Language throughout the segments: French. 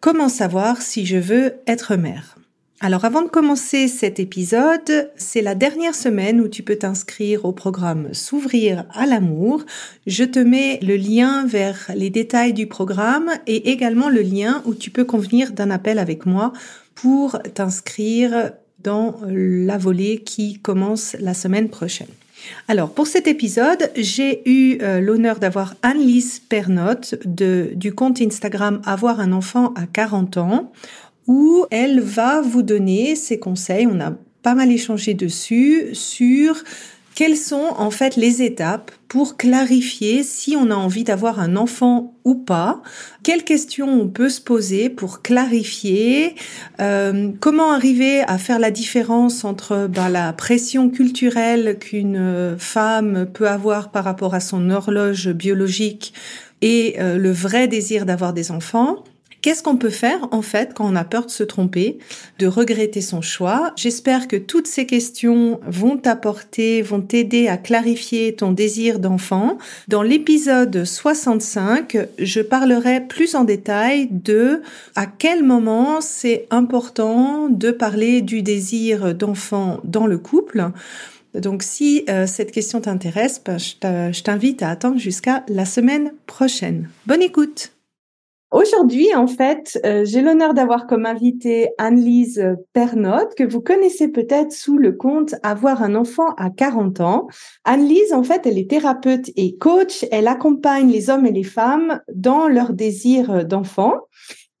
Comment savoir si je veux être mère? Alors avant de commencer cet épisode, c'est la dernière semaine où tu peux t'inscrire au programme S'ouvrir à l'amour. Je te mets le lien vers les détails du programme et également le lien où tu peux convenir d'un appel avec moi pour t'inscrire dans la volée qui commence la semaine prochaine. Alors, pour cet épisode, j'ai eu euh, l'honneur d'avoir Anne-Lise Pernotte du compte Instagram Avoir un enfant à 40 ans, où elle va vous donner ses conseils. On a pas mal échangé dessus sur quelles sont en fait les étapes pour clarifier si on a envie d'avoir un enfant ou pas? Quelles questions on peut se poser pour clarifier? Euh, Comment arriver à faire la différence entre ben, la pression culturelle qu'une femme peut avoir par rapport à son horloge biologique et euh, le vrai désir d'avoir des enfants? Qu'est-ce qu'on peut faire en fait quand on a peur de se tromper, de regretter son choix? J'espère que toutes ces questions vont t'apporter, vont t'aider à clarifier ton désir d'enfant. Dans l'épisode 65, je parlerai plus en détail de à quel moment c'est important de parler du désir d'enfant dans le couple. Donc si euh, cette question t'intéresse, ben, je t'invite à attendre jusqu'à la semaine prochaine. Bonne écoute Aujourd'hui, en fait, euh, j'ai l'honneur d'avoir comme invitée Anne-Lise Pernotte, que vous connaissez peut-être sous le compte Avoir un enfant à 40 ans. Anne-Lise, en fait, elle est thérapeute et coach. Elle accompagne les hommes et les femmes dans leur désir d'enfant.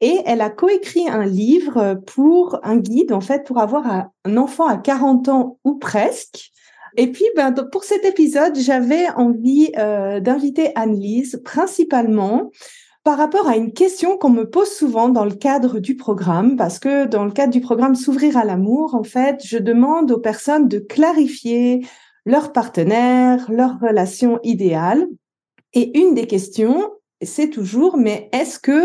Et elle a coécrit un livre pour un guide, en fait, pour avoir un enfant à 40 ans ou presque. Et puis, ben, pour cet épisode, j'avais envie euh, d'inviter Anne-Lise principalement par rapport à une question qu'on me pose souvent dans le cadre du programme, parce que dans le cadre du programme S'ouvrir à l'amour, en fait, je demande aux personnes de clarifier leur partenaire, leur relation idéale. Et une des questions, c'est toujours, mais est-ce que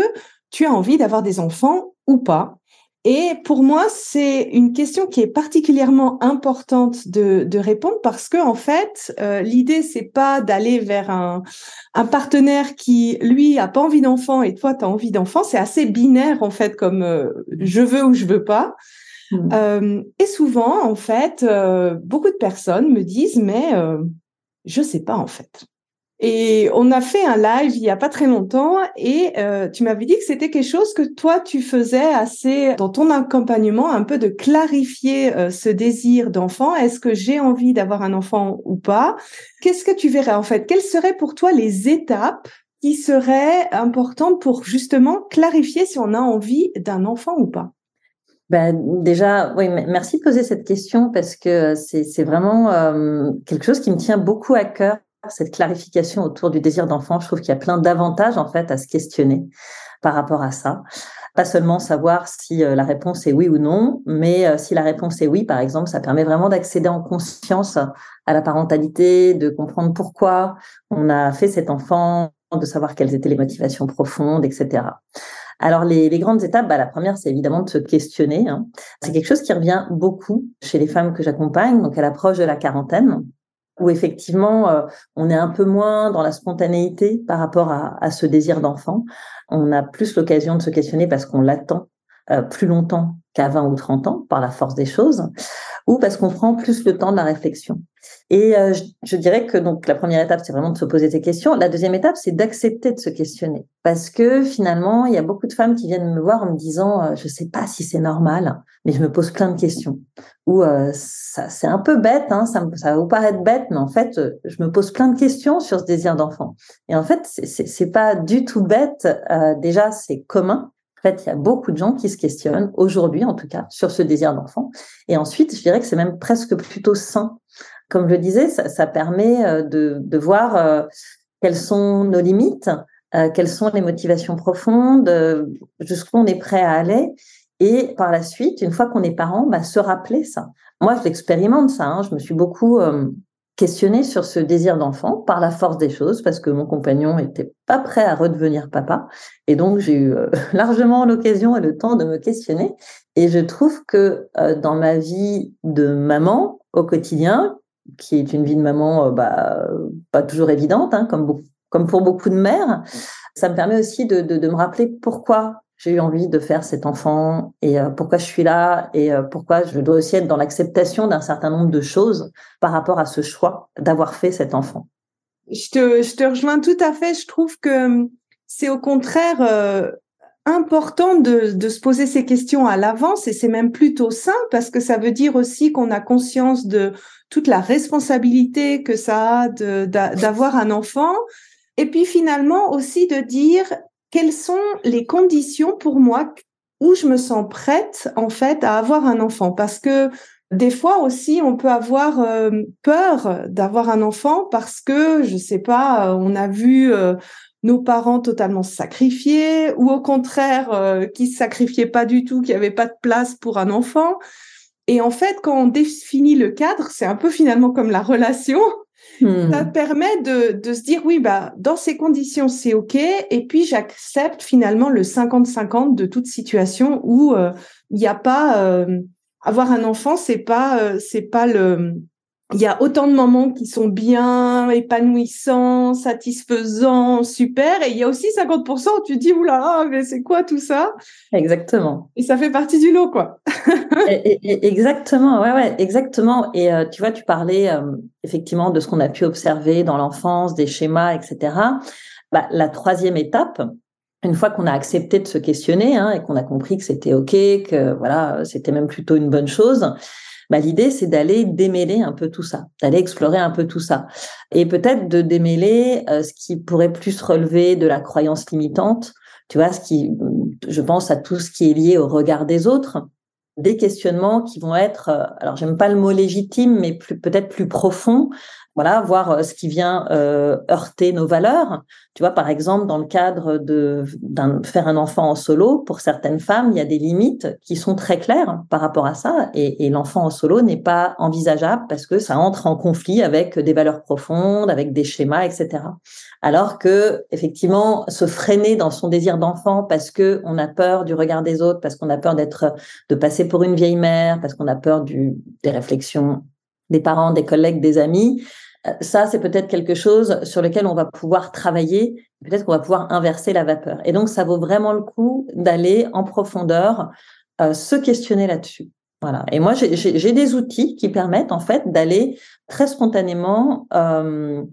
tu as envie d'avoir des enfants ou pas? Et pour moi, c'est une question qui est particulièrement importante de, de répondre parce que en fait, euh, l'idée c'est pas d'aller vers un, un, partenaire qui lui a pas envie d'enfant et toi tu as envie d'enfant. C'est assez binaire en fait, comme euh, je veux ou je veux pas. Mmh. Euh, et souvent, en fait, euh, beaucoup de personnes me disent mais je sais pas en fait. Et on a fait un live il y a pas très longtemps et euh, tu m'avais dit que c'était quelque chose que toi tu faisais assez dans ton accompagnement, un peu de clarifier euh, ce désir d'enfant. Est-ce que j'ai envie d'avoir un enfant ou pas? Qu'est-ce que tu verrais en fait? Quelles seraient pour toi les étapes qui seraient importantes pour justement clarifier si on a envie d'un enfant ou pas? Ben, déjà, oui, merci de poser cette question parce que c'est vraiment euh, quelque chose qui me tient beaucoup à cœur cette clarification autour du désir d'enfant. Je trouve qu'il y a plein d'avantages en fait à se questionner par rapport à ça. Pas seulement savoir si euh, la réponse est oui ou non, mais euh, si la réponse est oui, par exemple, ça permet vraiment d'accéder en conscience à la parentalité, de comprendre pourquoi on a fait cet enfant, de savoir quelles étaient les motivations profondes, etc. Alors les, grandes étapes, bah, la première, c'est évidemment de se questionner. Hein. C'est quelque chose qui revient beaucoup chez les femmes que j'accompagne, donc à l'approche de la quarantaine où effectivement euh, on est un peu moins dans la spontanéité par rapport à, ce désir d'enfant. On a plus l'occasion de se questionner parce qu'on l'attend plus longtemps qu'à 20 ou 30 ans par la force des choses, ou parce qu'on prend plus le temps de la réflexion. Et euh, je, dirais que donc la première étape, c'est vraiment de se poser ces questions. La deuxième étape, c'est d'accepter de se questionner, parce que finalement, il y a beaucoup de femmes qui viennent me voir en me disant, euh, je sais pas si c'est normal, mais je me pose plein de questions. Ou euh, ça, c'est un peu bête, hein, ça, ça va vous paraître bête, mais en fait, je me pose plein de questions sur ce désir d'enfant. Et en fait, c'est, c'est pas du tout bête. déjà, c'est commun en fait, il y a beaucoup de gens qui se questionnent, aujourd'hui en tout cas, sur ce désir d'enfant. Et ensuite, je dirais que c'est même presque plutôt sain. Comme je le disais, ça, permet euh, de, voir euh, quelles sont nos limites, euh, quelles sont les motivations profondes, jusqu'où on est prêt à aller. Et par la suite, une fois qu'on est parent, bah, se rappeler ça. Moi, je l'expérimente ça. Hein. Je me suis beaucoup questionner sur ce désir d'enfant par la force des choses parce que mon compagnon était pas prêt à redevenir papa. Et donc j'ai eu euh, largement l'occasion et le temps de me questionner. Et je trouve que euh, dans ma vie de maman au quotidien qui est une vie de maman euh, bah, pas toujours évidente hein, comme comme pour beaucoup de mères ça me permet aussi de, de, de me rappeler pourquoi j'ai eu envie de faire cet enfant et euh, pourquoi je suis là et euh, pourquoi je dois aussi être dans l'acceptation d'un certain nombre de choses par rapport à ce choix d'avoir fait cet enfant. Je te, rejoins tout à fait. Je trouve que hum, c'est au contraire euh, important de, de, se poser ces questions à l'avance et c'est même plutôt sain parce que ça veut dire aussi qu'on a conscience de toute la responsabilité que ça a d'avoir un enfant. Et puis finalement aussi de dire quelles sont les conditions pour moi où je me sens prête en fait à avoir un enfant? Parce que des fois aussi on peut avoir euh, peur d'avoir un enfant parce que je sais pas euh, on a vu euh, nos parents totalement sacrifiés ou au contraire qui se sacrifiaient pas du tout qui avait pas de place pour un enfant. Et en fait quand on définit le cadre c'est un peu finalement comme la relation ça hmm. permet de, se dire, oui, bah, dans ces conditions, c'est OK. Et puis, j'accepte finalement le 50-50 de toute situation où euh, il n'y a pas... Euh, avoir un enfant, c'est pas, euh, pas le il y a autant de moments qui sont bien, épanouissants, satisfaisants, super. Et il y a aussi 50% où tu dis, oula, mais c'est quoi tout ça? Exactement. Et ça fait partie du lot, quoi. exactement, ouais, ouais, exactement. Et euh, tu vois, tu parlais euh, effectivement de ce qu'on a pu observer dans l'enfance, des schémas, etc. Bah, la troisième étape, une fois qu'on a accepté de se questionner hein, et qu'on a compris que c'était OK, que voilà, c'était même plutôt une bonne chose, bah, l'idée, c'est d'aller démêler un peu tout ça, d'aller explorer un peu tout ça. Et peut-être de démêler euh, ce qui pourrait plus relever de la croyance limitante, tu vois, ce qui, je pense à tout ce qui est lié au regard des autres, des questionnements qui vont être, euh, alors j'aime pas le mot légitime, mais peut-être plus profond, voilà, voir euh, ce qui vient euh, heurter nos valeurs. Tu vois, par exemple, dans le cadre de faire un enfant en solo, pour certaines femmes, il y a des limites qui sont très claires par rapport à ça, et, et l'enfant en solo n'est pas envisageable parce que ça entre en conflit avec des valeurs profondes, avec des schémas, etc. Alors que, effectivement, se freiner dans son désir d'enfant parce que on a peur du regard des autres, parce qu'on a peur d'être, de passer pour une vieille mère, parce qu'on a peur du, des réflexions des parents, des collègues, des amis, euh, ça, c'est peut-être quelque chose sur lequel on va pouvoir travailler. Peut-être qu'on va pouvoir inverser la vapeur. Et donc, ça vaut vraiment le coup d'aller en profondeur, euh, se questionner là-dessus. Voilà. Et moi, j'ai des outils qui permettent en fait d'aller très spontanément euh,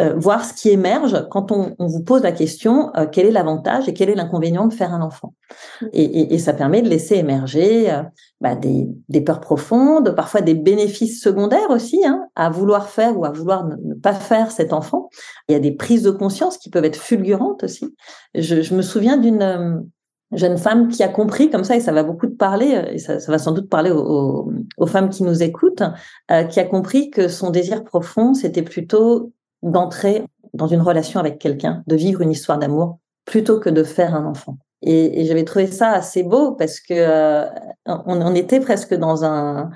euh, voir ce qui émerge quand on, on vous pose la question euh, quel est l'avantage et quel est l'inconvénient de faire un enfant. Mmh. Et, et, et, ça permet de laisser émerger bah, des, peurs profondes, parfois des bénéfices secondaires aussi hein, à vouloir faire ou à vouloir ne, pas faire cet enfant. Il y a des prises de conscience qui peuvent être fulgurantes aussi. Je, me souviens d'une jeune femme qui a compris comme ça, et ça va beaucoup de parler, euh, et ça, va sans doute parler aux, aux, femmes qui nous écoutent, euh, qui a compris que son désir profond, c'était plutôt d'entrer dans une relation avec quelqu'un, de vivre une histoire d'amour, plutôt que de faire un enfant. Et, et j'avais trouvé ça assez beau parce que euh, on, on, était presque dans un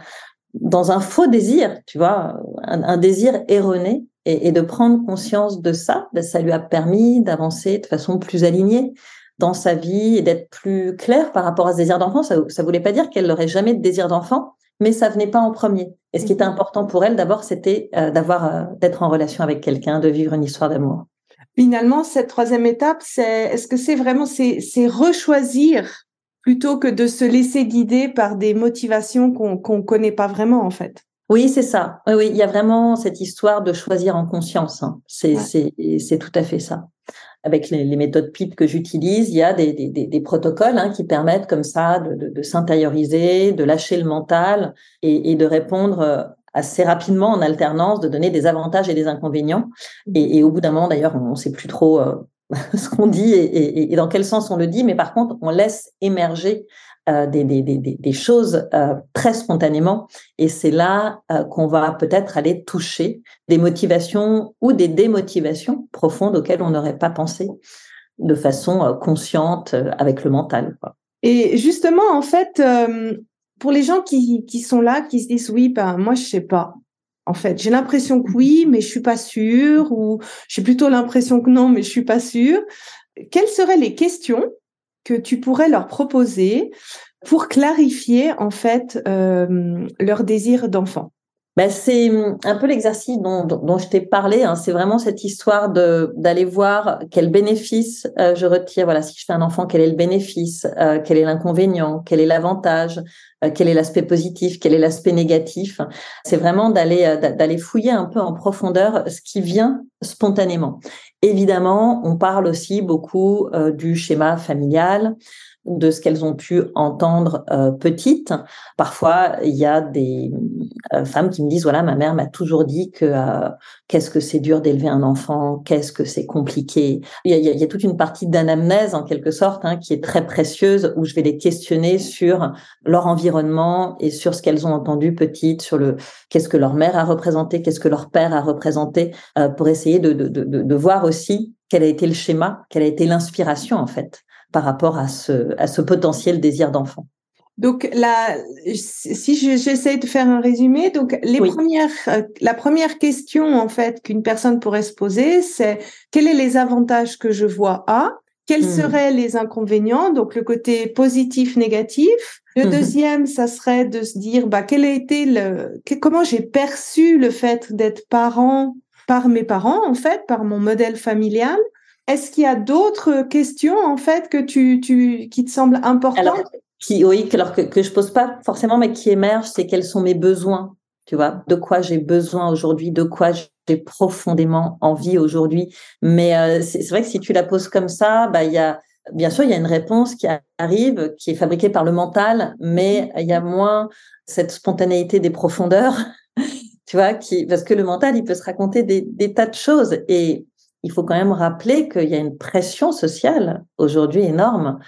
dans un faux désir, tu vois, un, un désir erroné, et, et, de prendre conscience de ça, ben, ça lui a permis d'avancer de façon plus alignée, dans sa vie et d'être plus claire par rapport à ce désir d'enfant. Ça ne voulait pas dire qu'elle n'aurait jamais de désir d'enfant, mais ça venait pas en premier. Et ce qui était important pour elle, d'abord, c'était euh, d'avoir, euh, d'être en relation avec quelqu'un, de vivre une histoire d'amour. Finalement, cette troisième étape, c'est, est-ce que c'est vraiment, c'est, c'est rechoisir plutôt que de se laisser guider par des motivations qu'on qu'on connaît pas vraiment en fait? Oui, c'est ça. Oui, oui, il y a vraiment cette histoire de choisir en conscience. Hein. C'est c'est tout à fait ça. Avec les, les méthodes PIP que j'utilise, il y a des, des, des protocoles hein, qui permettent comme ça de, de, de s'intérioriser, de lâcher le mental et, et, de répondre euh, assez rapidement en alternance, de donner des avantages et des inconvénients. Et, et au bout d'un moment, d'ailleurs, on ne sait plus trop euh, ce qu'on dit et, et, dans quel sens on le dit, mais par contre, on laisse émerger euh, des, des, des, des, choses euh, très spontanément. Et c'est là euh, qu'on va peut-être aller toucher des motivations ou des démotivations profondes auxquelles on n'aurait pas pensé de façon consciente avec le mental. Quoi. Et justement, en fait, pour les gens qui, qui sont là, qui se disent oui, ben moi je sais pas. En fait, j'ai l'impression que oui, mais je suis pas sûre, ou j'ai plutôt l'impression que non, mais je suis pas sûre. Quelles seraient les questions que tu pourrais leur proposer pour clarifier en fait euh, leur désir d'enfant? Ben, c'est un peu l'exercice dont, dont, je t'ai parlé. Hein. C'est vraiment cette histoire de d'aller voir quel bénéfice euh, je retire. Voilà, si je fais un enfant, quel est le bénéfice, euh, quel est l'inconvénient, quel est l'avantage, euh, quel est l'aspect positif, quel est l'aspect négatif. C'est vraiment d'aller euh, d'aller fouiller un peu en profondeur ce qui vient spontanément. Évidemment, on parle aussi beaucoup euh, du schéma familial, de ce qu'elles ont pu entendre euh, petites. Parfois, il y a des femmes qui me disent voilà, ma mère m'a toujours dit que euh, qu'est-ce que c'est dur d'élever un enfant, qu'est-ce que c'est compliqué. Il y, a, il y, a, toute une partie d'anamnèse en quelque sorte hein, qui est très précieuse où je vais les questionner sur leur environnement et sur ce qu'elles ont entendu petites, sur le qu'est-ce que leur mère a représenté, qu'est-ce que leur père a représenté, euh, pour essayer de, de, de, de voir aussi quel a été le schéma, quelle a été l'inspiration en fait par rapport à ce, à ce potentiel désir d'enfant. Donc là, si j'essaie de faire un résumé, donc les premières, euh, la première question en fait qu'une personne pourrait se poser, c'est quels sont les avantages que je vois à, quels hmm. seraient les inconvénients, donc le côté positif, négatif. Le hmm. deuxième, ça serait de se dire, bah quel a été le, comment j'ai perçu le fait d'être parent par mes parents en fait, par mon modèle familial. Est-ce qu'il y a d'autres questions en fait que tu, tu qui te semblent importantes? alors, qui, Oui, alors que, que je pose pas forcément, mais qui émergent, c'est quels sont mes besoins. Tu vois, de quoi j'ai besoin aujourd'hui, de quoi j'ai profondément envie aujourd'hui. Mais euh, c'est vrai que si tu la poses comme ça, bah il y a bien sûr il y a une réponse qui arrive, qui est fabriquée par le mental, mais il y a moins cette spontanéité des profondeurs. tu vois, qui parce que le mental il peut se raconter des, des tas de choses et il faut quand même rappeler qu'il y a une pression sociale aujourd'hui énorme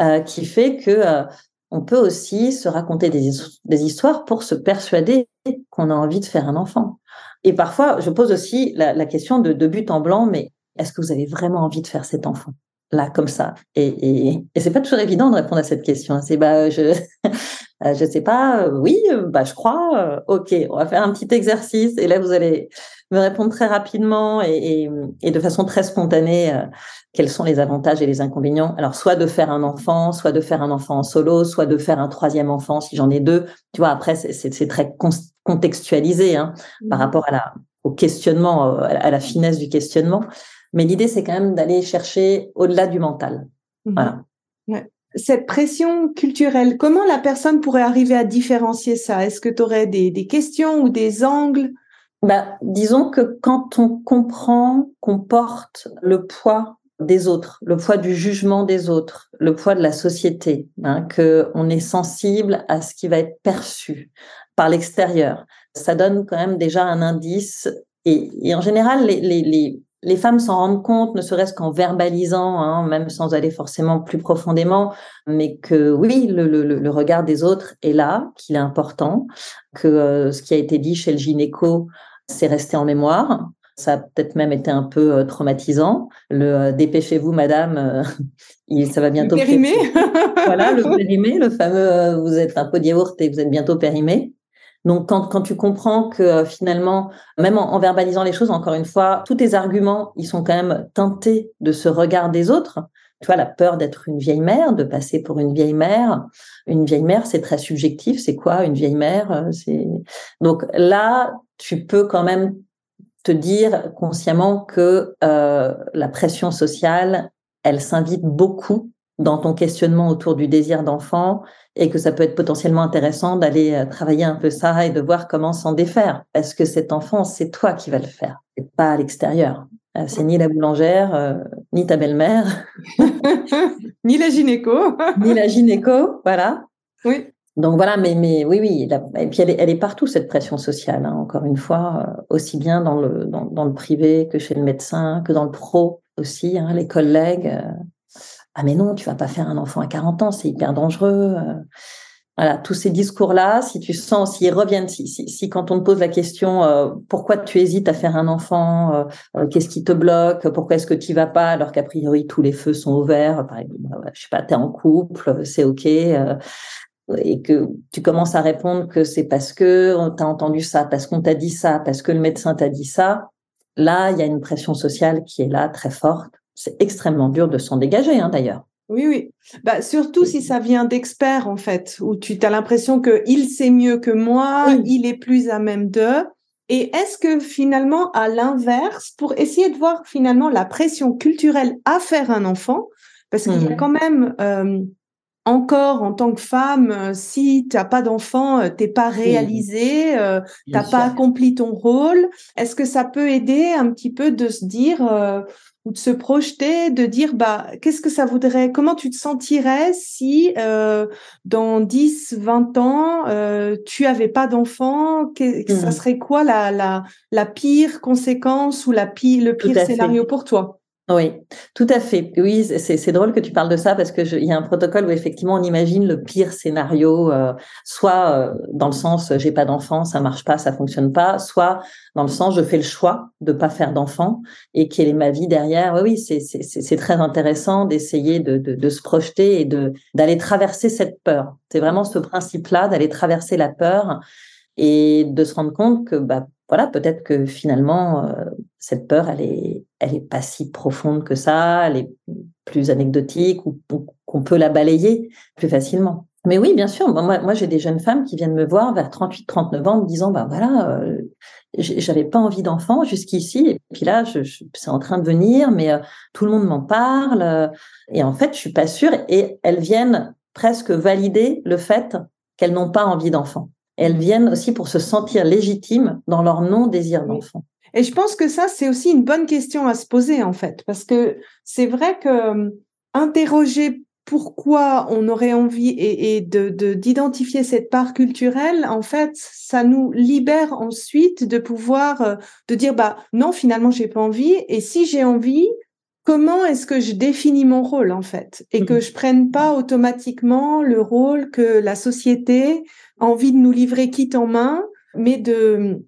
euh, qui fait que euh, on peut aussi se raconter des, des histoires pour se persuader qu'on a envie de faire un enfant. Et parfois, je pose aussi la, la question de, de, but en blanc, mais est-ce que vous avez vraiment envie de faire cet enfant là comme ça? Et, et, et c'est pas toujours évident de répondre à cette question. C'est bah je euh, je sais pas, oui, bah je crois. ok, on va faire un petit exercice et là vous allez me répondre très rapidement et, et, et de façon très spontanée euh, quels sont les avantages et les inconvénients. Alors, soit de faire un enfant, soit de faire un enfant en solo, soit de faire un troisième enfant si j'en ai deux. Tu vois, après, c'est très contextualisé hein, par mmh. rapport à la, au questionnement, euh, à la finesse du questionnement. Mais l'idée, c'est quand même d'aller chercher au-delà du mental. Mmh. Voilà. Ouais cette pression culturelle, comment la personne pourrait arriver à différencier ça? Est-ce que tu aurais des, des, questions ou des angles? Bah, disons que quand on comprend qu'on porte le poids des autres, le poids du jugement des autres, le poids de la société, hein, que on est sensible à ce qui va être perçu par l'extérieur, ça donne quand même déjà un indice. Et, en général, les, femmes s'en rendent compte, ne serait-ce qu'en verbalisant, hein, même sans aller forcément plus profondément, mais que oui, le regard des autres est là, qu'il est important, que euh, ce qui a été dit chez le gynéco, c'est resté en mémoire. Ça a peut-être même été un peu euh, traumatisant. Le euh, dépêchez-vous, madame, il, ça va bientôt. Le périmé. voilà, le périmé, le fameux vous êtes un pot de yaourt et vous êtes bientôt périmé. Donc, quand, quand tu comprends que euh, finalement, même en, verbalisant les choses, encore une fois, tous tes arguments, ils sont quand même teintés de ce regard des autres. Tu vois, la peur d'être une vieille mère, de passer pour une vieille mère. Une vieille mère, c'est très subjectif. C'est quoi une vieille mère euh, C'est donc là, tu peux quand même te dire consciemment que euh, la pression sociale, elle s'invite beaucoup dans ton questionnement autour du désir d'enfant et que ça peut être potentiellement intéressant d'aller euh, travailler un peu ça et de voir comment s'en défaire. Parce que cet enfant, c'est toi qui vas le faire, et pas à l'extérieur. Euh, c'est ni la boulangère, euh, ni ta belle-mère, ni la gynéco, ni la gynéco, voilà. Oui. Donc voilà, mais, mais oui, oui. et puis elle est, partout, cette pression sociale, hein, encore une fois, aussi bien dans le, dans, le privé que chez le médecin, que dans le pro aussi, hein, les collègues ah mais non, tu vas pas faire un enfant à 40 ans, c'est hyper dangereux. Euh. Voilà, tous ces discours-là, si tu sens, s'ils reviennent, si, si, si, quand on te pose la question euh, pourquoi tu hésites à faire un enfant, euh, qu'est-ce qui te bloque, pourquoi est-ce que tu vas pas, alors qu'a priori tous les feux sont ouverts, par exemple, je sais pas, tu es en couple, c'est ok, et que tu commences à répondre que c'est parce que on t'a entendu ça, parce qu'on t'a dit ça, parce que le médecin t'a dit ça, là, il y a une pression sociale qui est là très forte c'est extrêmement dur de s'en dégager, hein, d'ailleurs. Oui, oui. Bah, surtout si ça vient d'experts, en fait, où tu as l'impression qu'il sait mieux que moi, il est plus à même d'eux. Et est-ce que finalement, à l'inverse, pour essayer de voir finalement la pression culturelle à faire un enfant, parce qu'il y a mmh. quand même euh, encore en tant que femme, euh, si tu n'as pas d'enfant, euh, t'es pas réalisé, tu n'as pas accompli ton rôle. Est-ce que ça peut aider un petit peu de se dire, ou de se projeter, de dire bah qu'est-ce que ça voudrait, comment tu te sentirais si euh, dans 10, 20 ans euh, tu avais pas d'enfant, ça mmh. serait quoi la, la, la pire conséquence ou la pire, le pire scénario pour toi? Oui, tout à fait. Oui, c'est drôle que tu parles de ça parce que il y a un protocole où effectivement on imagine le pire scénario, euh, soit euh, dans le sens j'ai pas d'enfant, ça marche pas, ça fonctionne pas, soit dans le sens je fais le choix de pas faire d'enfant et quelle est ma vie derrière. Oui, oui, c'est très intéressant d'essayer de, de, de, se projeter et de d'aller traverser cette peur. C'est vraiment ce principe-là d'aller traverser la peur et de se rendre compte que bah voilà, peut-être que finalement, euh, cette peur, elle est, elle est pas si profonde que ça, elle est plus anecdotique ou, qu'on peut la balayer plus facilement. Mais oui, bien sûr, moi, moi j'ai des jeunes femmes qui viennent me voir vers 38, 39 ans, me disant, bah voilà, euh, j'avais pas envie d'enfant jusqu'ici, et puis là, je, c'est en train de venir, mais euh, tout le monde m'en parle, et en fait, je suis pas sûre, et elles viennent presque valider le fait qu'elles n'ont pas envie d'enfant elles viennent aussi pour se sentir légitimes dans leur non-désir d'enfant. Et je pense que ça, c'est aussi une bonne question à se poser, en fait, parce que c'est vrai que euh, interroger pourquoi on aurait envie et, de d'identifier cette part culturelle, en fait, ça nous libère ensuite de pouvoir euh, de dire bah non finalement j'ai pas envie et si j'ai envie, comment est-ce que je définis mon rôle en fait? Et que mmh. je prenne pas automatiquement le rôle que la société envie de nous livrer quitte en main, mais de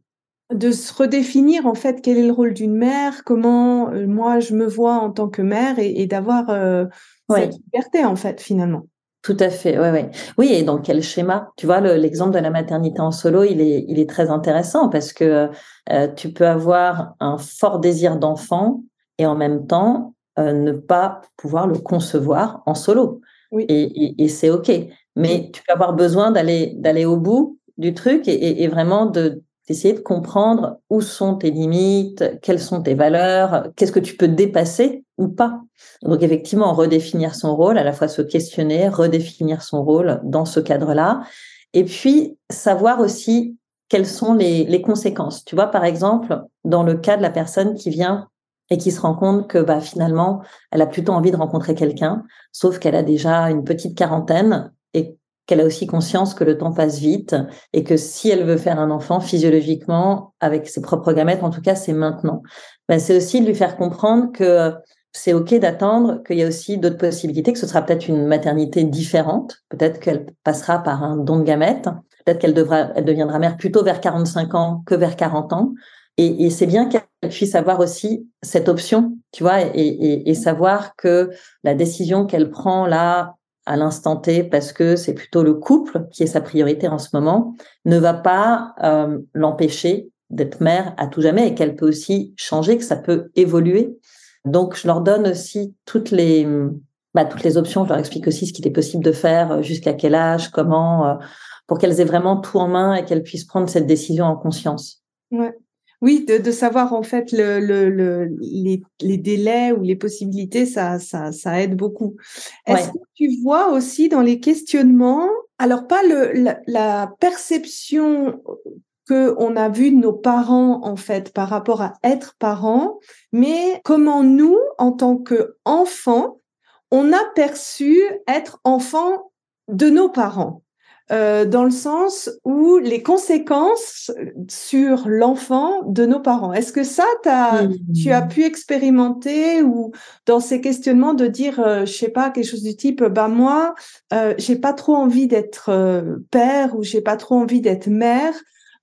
de se redéfinir en fait quel est le rôle d'une mère, comment euh, moi je me vois en tant que mère et, d'avoir euh, cette liberté en fait finalement. Tout à fait, ouais, ouais. Oui, et dans quel schéma? Tu vois, l'exemple de la maternité en solo, il est, il est très intéressant parce que euh, tu peux avoir un fort désir d'enfant et en même temps ne pas pouvoir le concevoir en solo. Oui. Et, et c'est OK mais tu peux avoir besoin d'aller d'aller au bout du truc et, vraiment de d'essayer de comprendre où sont tes limites, quelles sont tes valeurs, qu'est-ce que tu peux dépasser ou pas. Donc effectivement, redéfinir son rôle, à la fois se questionner, redéfinir son rôle dans ce cadre-là, et puis savoir aussi quelles sont les, conséquences. Tu vois, par exemple, dans le cas de la personne qui vient et qui se rend compte que bah, finalement, elle a plutôt envie de rencontrer quelqu'un, sauf qu'elle a déjà une petite quarantaine qu'elle a aussi conscience que le temps passe vite et que si elle veut faire un enfant physiologiquement avec ses propres gamètes, en tout cas, c'est maintenant. Ben, c'est aussi de lui faire comprendre que c'est OK d'attendre, qu'il y a aussi d'autres possibilités, que ce sera peut-être une maternité différente, peut-être qu'elle passera par un don de gamètes, peut-être qu'elle devra, elle deviendra mère plutôt vers 45 ans que vers 40 ans. Et, c'est bien qu'elle puisse avoir aussi cette option, tu vois, et savoir que la décision qu'elle prend là à l'instant T parce que c'est plutôt le couple qui est sa priorité en ce moment, ne va pas euh, l'empêcher d'être mère à tout jamais et qu'elle peut aussi changer, que ça peut évoluer. Donc, je leur donne aussi toutes les, bah, toutes les options. Je leur explique aussi ce qu'il est possible de faire, euh, jusqu'à quel âge, comment, euh, pour qu'elles aient vraiment tout en main et qu'elles puissent prendre cette décision en conscience. Ouais. Oui, de, savoir en fait le, le, les, délais ou les possibilités, ça, ça, ça aide beaucoup. Est-ce que tu vois aussi dans les questionnements, alors pas le, la, la perception que on a vu de nos parents en fait par rapport à être parents, mais comment nous, en tant qu'enfants, on a perçu être enfant de nos parents? Euh, dans le sens où les conséquences sur l'enfant de nos parents. Est-ce que ça, as, tu as mmh. pu expérimenter ou dans ces questionnements de dire, euh, je sais pas, quelque chose du type, bah moi, euh, j'ai pas trop envie d'être euh, père ou j'ai pas trop envie d'être mère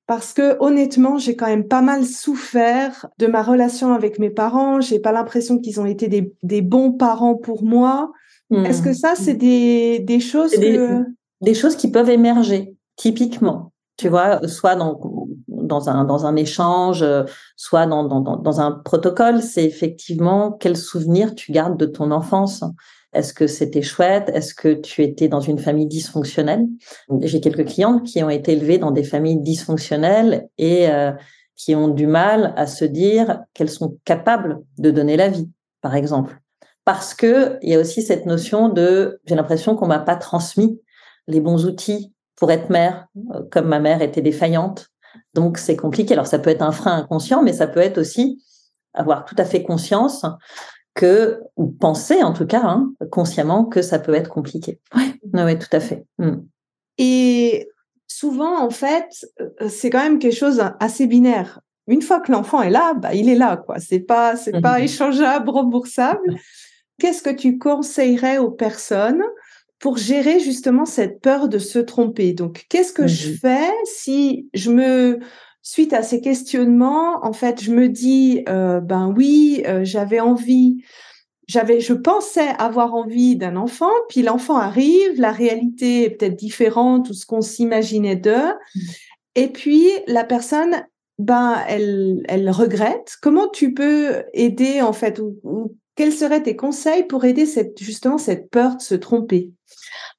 parce que honnêtement, j'ai quand même pas mal souffert de ma relation avec mes parents. J'ai pas l'impression qu'ils ont été des, des, bons parents pour moi. Est-ce que mmh. ça, c'est des, des choses que des choses qui peuvent émerger, typiquement. Tu vois, soit dans, dans, un, dans un échange, soit dans, dans, dans un protocole, c'est effectivement quel souvenir tu gardes de ton enfance. Est-ce que c'était chouette? Est-ce que tu étais dans une famille dysfonctionnelle? J'ai quelques clientes qui ont été élevées dans des familles dysfonctionnelles et euh, qui ont du mal à se dire qu'elles sont capables de donner la vie, par exemple. Parce que il y a aussi cette notion de j'ai l'impression qu'on m'a pas transmis les bons outils pour être mère, euh, comme ma mère était défaillante. Donc c'est compliqué. Alors ça peut être un frein inconscient, mais ça peut être aussi avoir tout à fait conscience que, ou penser en tout cas, hein, consciemment, que ça peut être compliqué. Oui, ouais, tout à fait. Hmm. Et souvent, en fait, euh, c'est quand même quelque chose assez binaire. Une fois que l'enfant est là, bah, il est là, quoi. C'est pas, c'est pas échangeable, remboursable. Qu'est-ce que tu conseillerais aux personnes pour gérer justement cette peur de se tromper. Donc, qu'est-ce que je mmh fais si je me, suite à ces questionnements, en fait, je me dis, euh, ben oui, euh, j'avais envie, j'avais, je pensais avoir envie d'un enfant, puis l'enfant arrive, la réalité est peut-être différente ou ce qu'on s'imaginait d'eux, mmh. et puis la personne, ben, elle, elle regrette. Comment tu peux aider en fait ou quels seraient tes conseils pour aider cette, justement cette peur de se tromper?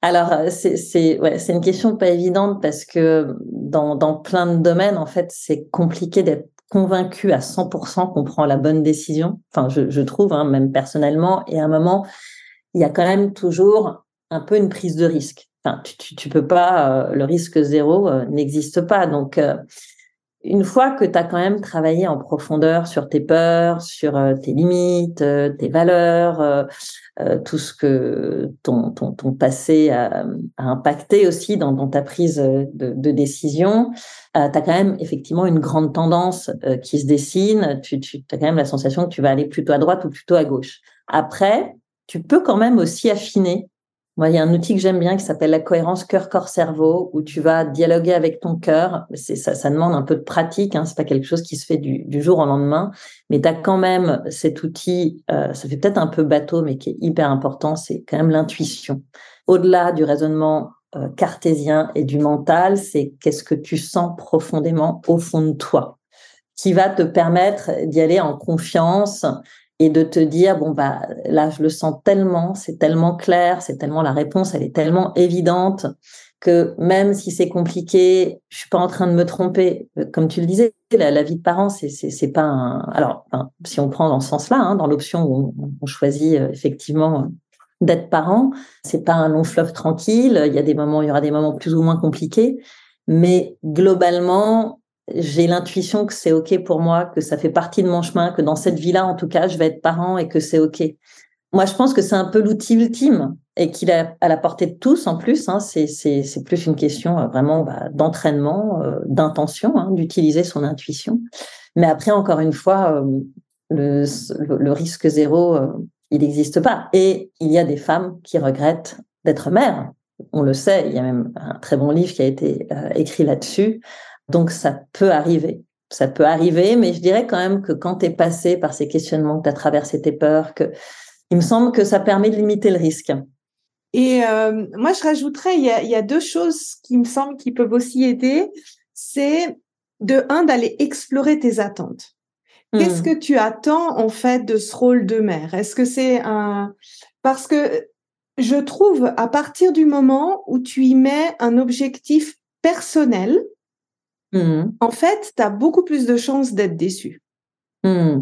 Alors, euh, c'est ouais, une question pas évidente parce que dans, dans plein de domaines, en fait, c'est compliqué d'être convaincu à 100% qu'on prend la bonne décision. Enfin, je, je trouve, hein, même personnellement. Et à un moment, il y a quand même toujours un peu une prise de risque. Enfin, tu, tu, peux pas, euh, le risque zéro euh, n'existe pas. Donc, une fois que tu as quand même travaillé en profondeur sur tes peurs, sur euh, tes limites, euh, tes valeurs, euh, tout ce que ton, ton, ton passé a, impacté aussi dans, dans ta prise de, de décision, tu as quand même effectivement une grande tendance qui se dessine. Tu, tu as quand même la sensation que tu vas aller plutôt à droite ou plutôt à gauche. Après, tu peux quand même aussi affiner moi, il y a un outil que j'aime bien qui s'appelle la cohérence cœur-corps-cerveau, où tu vas dialoguer avec ton cœur. Ça, ça demande un peu de pratique. Hein, c'est pas quelque chose qui se fait du, du jour au lendemain, mais tu as quand même cet outil. Euh, ça fait peut-être un peu bateau, mais qui est hyper important. C'est quand même l'intuition. Au-delà du raisonnement euh, cartésien et du mental, c'est qu'est-ce que tu sens profondément au fond de toi, qui va te permettre d'y aller en confiance et de te dire bon bah là je le sens tellement, c'est tellement clair, c'est tellement la réponse, elle est tellement évidente que même si c'est compliqué, je suis pas en train de me tromper. Comme tu le disais, la, vie de parent, c'est c'est pas un. Alors, si on prend dans ce sens-là, hein, dans l'option où on, choisit euh, effectivement d'être parent, c'est pas un long fleuve tranquille. Il y a des moments, il y aura des moments plus ou moins compliqués, mais globalement, j'ai l'intuition que c'est OK pour moi, que ça fait partie de mon chemin, que dans cette vie-là, en tout cas, je vais être parent et que c'est OK. Moi, je pense que c'est un peu l'outil ultime et qu'il est à la portée de tous en plus. Hein, c'est, plus une question euh, vraiment bah, d'entraînement, euh, d'intention, hein, d'utiliser son intuition. Mais après, encore une fois, euh, le, risque zéro, il n'existe pas. Et il y a des femmes qui regrettent d'être mères. On le sait, il y a même un très bon livre qui a été écrit là-dessus. Donc ça peut arriver. Ça peut arriver, mais je dirais quand même que quand tu es passé par ces questionnements, que tu as traversé tes peurs, que il me semble que ça permet de limiter le risque. Et euh, moi, je rajouterais, il y, a, il y a deux choses qui me semblent qui peuvent aussi aider. C'est de un, d'aller explorer tes attentes. Qu'est-ce hmm. que tu attends en fait de ce rôle de mère? Est-ce que c'est un... Parce que je trouve à partir du moment où tu y mets un objectif personnel, mmh. en fait, tu as beaucoup plus de chances d'être déçu. Mmh.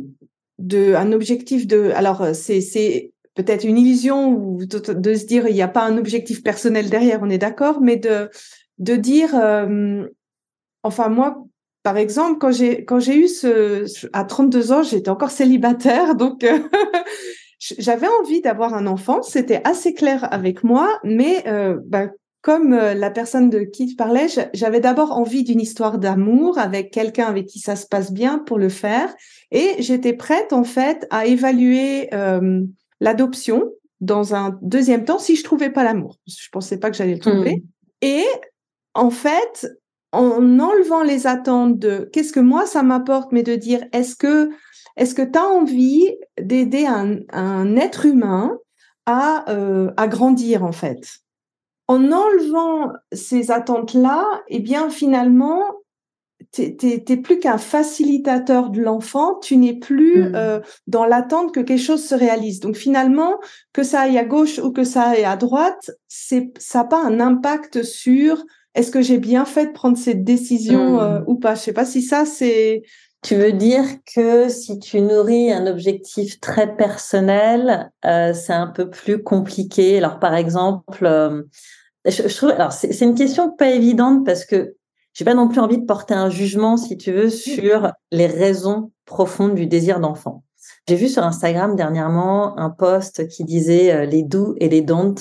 De, un objectif de. Alors, c'est peut-être une illusion ou de, se dire il n'y a pas un objectif personnel derrière, on est d'accord, mais de, de dire. Euh, enfin, moi, par exemple, quand j'ai quand j'ai eu ce à 32 ans, j'étais encore célibataire, donc j'avais envie d'avoir un enfant. C'était assez clair avec moi, mais euh, bah, comme euh, la personne de qui tu parlais, j'avais d'abord envie d'une histoire d'amour avec quelqu'un avec qui ça se passe bien pour le faire, et j'étais prête en fait à évaluer euh, l'adoption dans un deuxième temps si je trouvais pas l'amour. Je pensais pas que j'allais le trouver. Mmh. Et en fait, en enlevant les attentes de qu'est-ce que moi ça m'apporte, mais de dire est-ce que est-ce que tu as envie d'aider un, être humain à, euh, à grandir en fait? En enlevant ces attentes-là, eh bien finalement, tu n'es plus qu'un facilitateur de l'enfant, tu n'es plus mmh. euh, dans l'attente que quelque chose se réalise. Donc finalement, que ça aille à gauche ou que ça aille à droite, c'est ça n'a pas un impact sur est-ce que j'ai bien fait de prendre cette décision euh, mmh. ou pas. Je sais pas si ça c'est tu veux dire que si tu nourris un objectif très personnel, euh, c'est un peu plus compliqué? Alors, par exemple, euh, je, trouve, alors c'est une question pas évidente parce que j'ai pas non plus envie de porter un jugement, si tu veux, sur les raisons profondes du désir d'enfant. J'ai vu sur Instagram dernièrement un post qui disait euh, les doux et les don't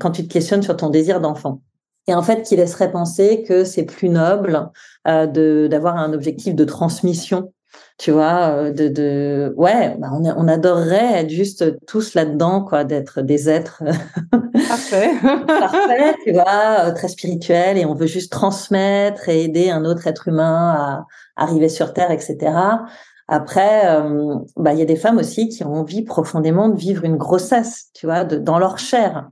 quand tu te questionnes sur ton désir d'enfant et en fait qui laisserait penser que c'est plus noble euh, de d'avoir un objectif de transmission tu vois euh, de, de ouais bah on, on adorerait être juste tous là dedans quoi d'être des êtres parfait. parfait tu vois euh, très spirituels et on veut juste transmettre et aider un autre être humain à arriver sur terre etc après, euh, bah, il y a des femmes aussi qui ont envie profondément de vivre une grossesse, tu vois, de, dans leur chair,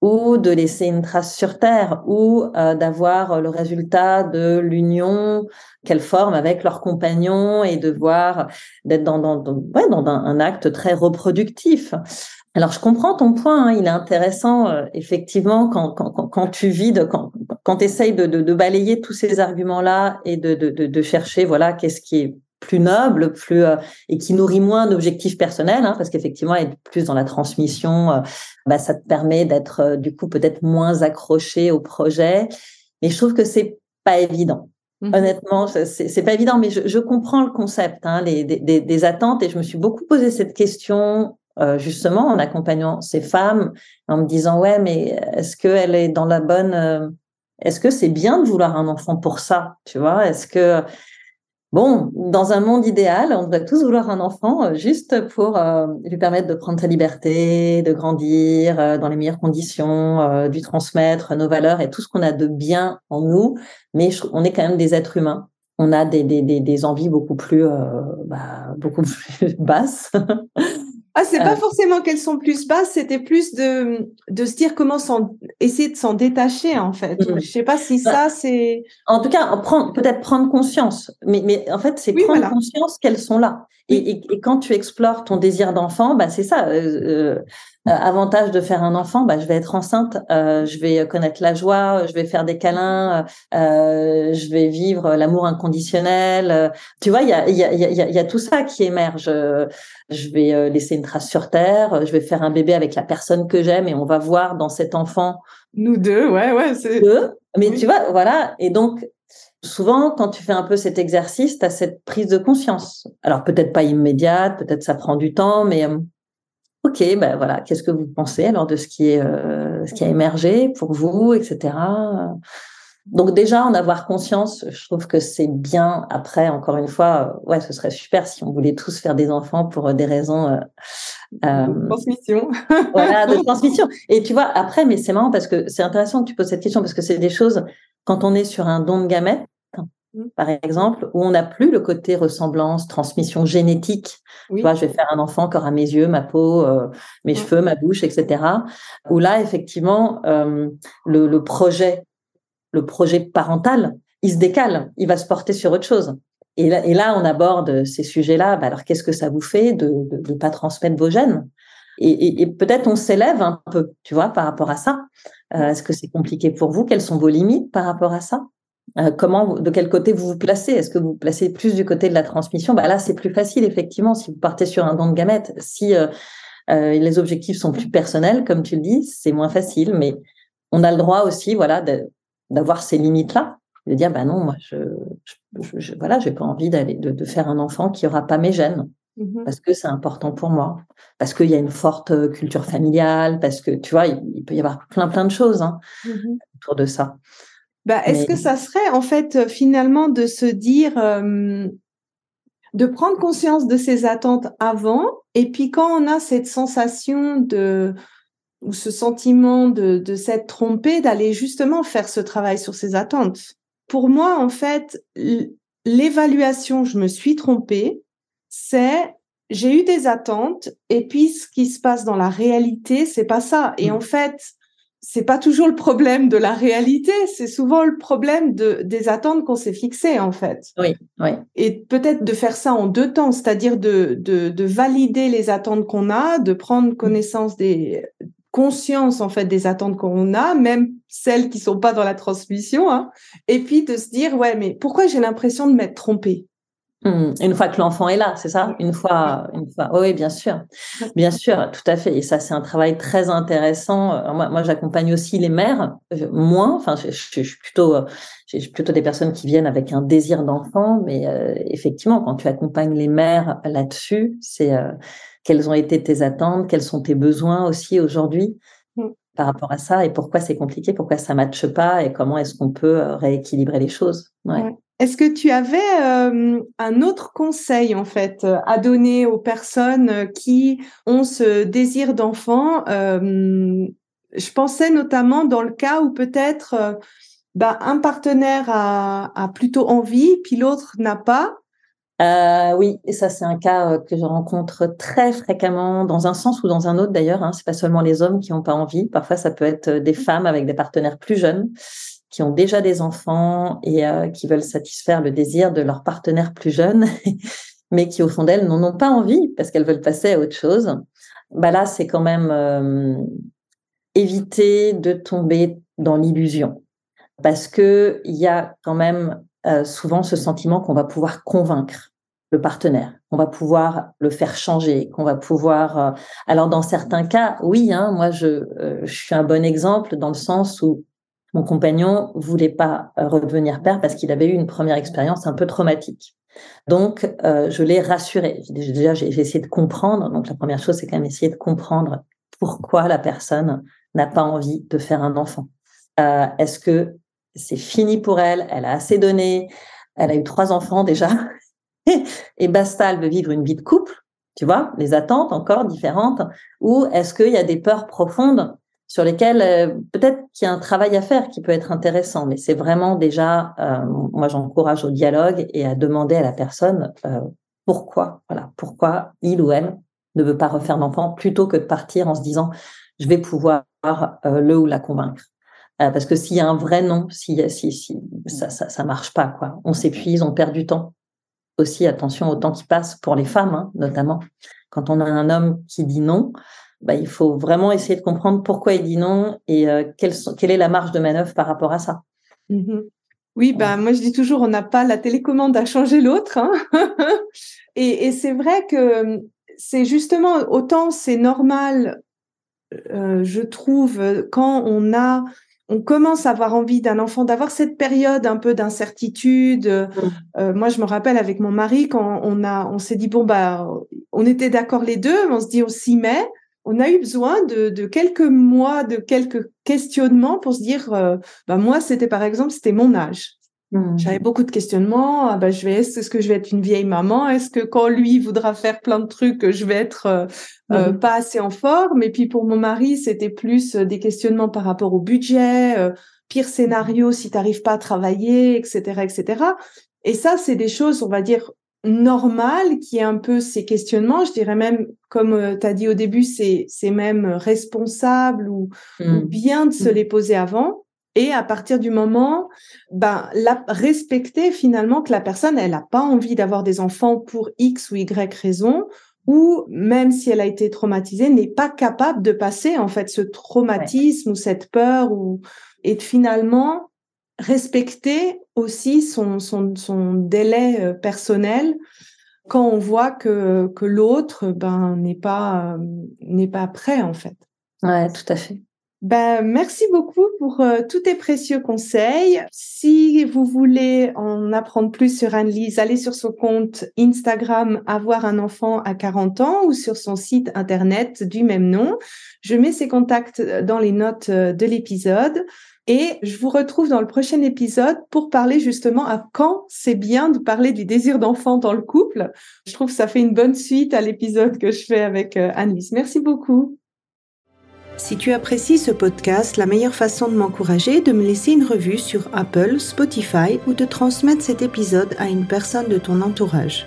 ou de laisser une trace sur terre, ou euh, d'avoir le résultat de l'union qu'elles forment avec leur compagnon et de voir d'être dans, dans, dans, ouais, dans un, acte très reproductif. Alors, je comprends ton point. Hein, il est intéressant, euh, effectivement, quand, quand, quand, tu vides, quand, quand tu essayes de, de, de, balayer tous ces arguments-là et de, de, de chercher, voilà, qu'est-ce qui est plus noble, plus euh, et qui nourrit moins d'objectifs personnels, hein, parce qu'effectivement, être plus dans la transmission, euh, bah, ça te permet d'être euh, du coup peut-être moins accroché au projet. Mais je trouve que c'est pas évident. Mmh Honnêtement, c'est pas évident, mais je, je comprends le concept hein, les, des, des, attentes et je me suis beaucoup posé cette question justement en accompagnant ces femmes, en me disant ouais, mais est-ce qu'elle est dans la bonne Est-ce que c'est bien de vouloir un enfant pour ça Tu vois? Est-ce que Bon, dans un monde idéal, on devrait tous vouloir un enfant euh, juste pour euh, lui permettre de prendre sa liberté, de grandir euh, dans les meilleures conditions, euh, lui transmettre nos valeurs et tout ce qu'on a de bien en nous. Mais on est quand même des êtres humains. On a des, des, des, des envies beaucoup plus, bah, beaucoup plus basses. Ah, c'est pas forcément qu'elles sont plus basses, c'était plus de, de se dire comment essayer de s'en détacher, en fait. Je Je sais pas si bah, ça, c'est. En tout cas, prendre, peut-être prendre conscience. Mais, mais en fait, c'est prendre conscience qu'elles sont là. Et, et, quand tu explores ton désir d'enfant, bah, c'est ça. Euh, euh euh, avantage de faire un enfant, bah, je vais être enceinte, euh, je vais connaître la joie, je vais faire des câlins, euh, je vais vivre l'amour inconditionnel. tu vois, il y a, y, a, y, a, y a tout ça qui émerge. Je vais laisser une trace sur terre, je vais faire un bébé avec la personne que j'aime et on va voir dans cet enfant. Nous deux, ouais, ouais, c'est. Deux. Mais tu vois, voilà. Et donc, souvent, quand tu fais un peu cet exercice, tu as cette prise de conscience. Alors, peut-être pas immédiate, peut-être ça prend du temps, mais Ok, ben voilà, qu'est-ce que vous pensez alors de ce qui est euh, ce qui a émergé pour vous, etc. Donc déjà en avoir conscience, je trouve que c'est bien. Après, encore une fois, ouais, ce serait super si on voulait tous faire des enfants pour des raisons euh, euh de transmission. voilà, de transmission. Et tu vois, après, mais c'est marrant parce que c'est intéressant que tu poses cette question parce que c'est des choses quand on est sur un don de gamètes. Par exemple, où on n'a plus le côté ressemblance, transmission génétique. Tu vois, je vais faire un enfant encore à mes yeux, ma peau, euh, mes cheveux, ma bouche, etc. Où là, effectivement, euh, le, projet, le projet parental, il se décale, il va se porter sur autre chose. Et là, et là on aborde ces sujets-là. Bah alors, qu'est-ce que ça vous fait de ne pas transmettre vos gènes? Et, et, peut-être on s'élève un peu, tu vois, par rapport à ça. Euh, est-ce que c'est compliqué pour vous? Quelles sont vos limites par rapport à ça? Comment, de quel côté vous vous placez? Est-ce que vous vous placez plus du côté de la transmission? Bah Là, c'est plus facile, effectivement, si vous partez sur un don de gamètes. Si les objectifs sont plus personnels, comme tu le dis, c'est moins facile, mais on a le droit aussi voilà, d'avoir ces limites-là. De dire bah non moi je, je, voilà j'ai pas envie d'aller de, faire un enfant qui aura pas mes gènes. Mmh parce que c'est important pour moi. Parce qu'il y a une forte euh, culture familiale. Parce que tu vois il, peut y avoir plein plein de choses hein, mmh autour de ça bah, est-ce que ça serait en fait euh, finalement de se dire de prendre conscience de ses attentes avant et puis quand on a cette sensation de ou ce sentiment de, de s'être trompé, d'aller justement faire ce travail sur ses attentes? Pour moi, en fait, l'évaluation, je me suis trompée, c'est j'ai eu des attentes et puis ce qui se passe dans la réalité, c'est pas ça. Et mmh. en fait, c'est pas toujours le problème de la réalité, c'est souvent le problème de, des attentes qu'on s'est fixées, en fait. Oui, oui. Et peut-être de faire ça en deux temps, c'est-à-dire de, de, de, valider les attentes qu'on a, de prendre mmh. connaissance des, conscience en fait des attentes qu'on a, même celles qui sont pas dans la transmission, hein, et puis de se dire ouais mais pourquoi j'ai l'impression de m'être trompée? Mmh. Une fois que l'enfant est là, c'est ça? Une fois, une fois. Oui, bien sûr, bien sûr, tout à fait. Et ça, c'est un travail très intéressant. Moi, moi j'accompagne aussi les mères, euh, moins. Enfin, je, suis plutôt, euh, j'ai plutôt des personnes qui viennent avec un désir d'enfant, mais euh, effectivement, quand tu accompagnes les mères là-dessus, c'est quelles ont été tes attentes, quels sont tes besoins aussi aujourd'hui? Mmh. par rapport à ça et pourquoi c'est compliqué, pourquoi ça ne matche pas? Et comment est-ce qu'on peut rééquilibrer les choses? Est-ce que tu avais un autre conseil en fait à donner aux personnes qui ont ce désir d'enfant Je pensais notamment dans le cas où peut-être bah, un partenaire a, plutôt envie, puis l'autre n'a pas? Euh, oui, et ça c'est un cas euh, que je rencontre très fréquemment, dans un sens ou dans un autre d'ailleurs. Hein. C'est pas seulement les hommes qui n'ont pas envie. Parfois, ça peut être euh, des femmes avec des partenaires plus jeunes qui ont déjà des enfants et qui veulent satisfaire le désir de leur partenaire plus jeune, mais qui au fond d'elles n'en ont pas envie parce qu'elles veulent passer à autre chose. Bah là, c'est quand même éviter de tomber dans l'illusion parce que il y a quand même euh, souvent ce sentiment qu'on va pouvoir convaincre le partenaire, qu'on va pouvoir le faire changer, qu'on va pouvoir. Euh, alors dans certains cas, oui, hein, moi euh, je suis un bon exemple dans le sens où mon compagnon voulait pas redevenir père parce qu'il avait eu une première expérience un peu traumatique. Donc je l'ai rassuré. Déjà j'ai essayé de comprendre. Donc la première chose c'est quand même essayer de comprendre pourquoi la personne n'a pas envie de faire un enfant. Est-ce que c'est fini pour elle, elle a assez donné, elle a eu trois enfants déjà, et basta, elle veut vivre une vie de couple, tu vois, les attentes encore différentes, ou est-ce qu'il y a des peurs profondes sur lesquelles euh, peut-être qu'il y a un travail à faire qui peut être intéressant, mais c'est vraiment déjà, euh, moi j'encourage au dialogue et à demander à la personne euh, pourquoi, voilà, pourquoi il ou elle ne veut pas refaire d'enfant plutôt que de partir en se disant je vais pouvoir le ou la convaincre. Euh, parce que s'il y a un vrai non, si, si, si ça, ça, ça marche pas, quoi. On s'épuise, on perd du temps. Aussi, attention au temps qui passe pour les femmes, hein, notamment. Quand on a un homme qui dit non, bah, il faut vraiment essayer de comprendre pourquoi il dit non et euh, quelle, quelle, est la marge de manœuvre par rapport à ça. Mmh oui, bah, moi je dis toujours, on n'a pas la télécommande à changer l'autre. Hein et, et c'est vrai que c'est justement, autant c'est normal, euh, je trouve, quand on a on commence à avoir envie d'un enfant, d'avoir cette période un peu d'incertitude. Euh, euh, moi, je me rappelle avec mon mari quand on a, on s'est dit bon bah, on était d'accord les deux, on se dit on s'y met. On a eu besoin de, quelques mois, de quelques questionnements pour se dire, euh, bah moi, c'était par exemple, c'était mon âge. Mmh. J'avais beaucoup de questionnements. Ah bah, je vais, est-ce que je vais être une vieille maman? Est-ce que quand lui voudra faire plein de trucs, je vais être euh, euh, mmh. pas assez en forme? Et puis pour mon mari, c'était plus euh, des questionnements par rapport au budget, pire scénario si tu n'arrives pas à travailler, etc., etc. Et ça, c'est des choses, on va dire, normales, qui est un peu ces questionnements. Je dirais même, comme tu as dit au début, c'est c'est même responsable ou, ou bien de se les poser avant. Et à partir du moment, ben, la, respecter finalement que la personne, elle n'a pas envie d'avoir des enfants pour X ou Y raison, ou même si elle a été traumatisée, n'est pas capable de passer en fait ce traumatisme ou cette peur, ou et finalement respecter aussi son, son, son délai euh, personnel quand on voit que, que l'autre ben, n'est pas, n'est pas prêt, en fait. Ouais, tout à fait. Ben, merci beaucoup pour euh, tous tes précieux conseils. Si vous voulez en apprendre plus sur Anne-Lise, allez sur son compte Instagram Avoir un enfant à 40 ans ou sur son site internet du même nom. Je mets ses contacts dans les notes euh, de l'épisode. Et je vous retrouve dans le prochain épisode pour parler justement à quand c'est bien de parler du désir d'enfant dans le couple. Je trouve que ça fait une bonne suite à l'épisode que je fais avec euh, Anne-Lise. Merci beaucoup. Si tu apprécies ce podcast, la meilleure façon de m'encourager est de me laisser une revue sur Apple, Spotify ou de transmettre cet épisode à une personne de ton entourage.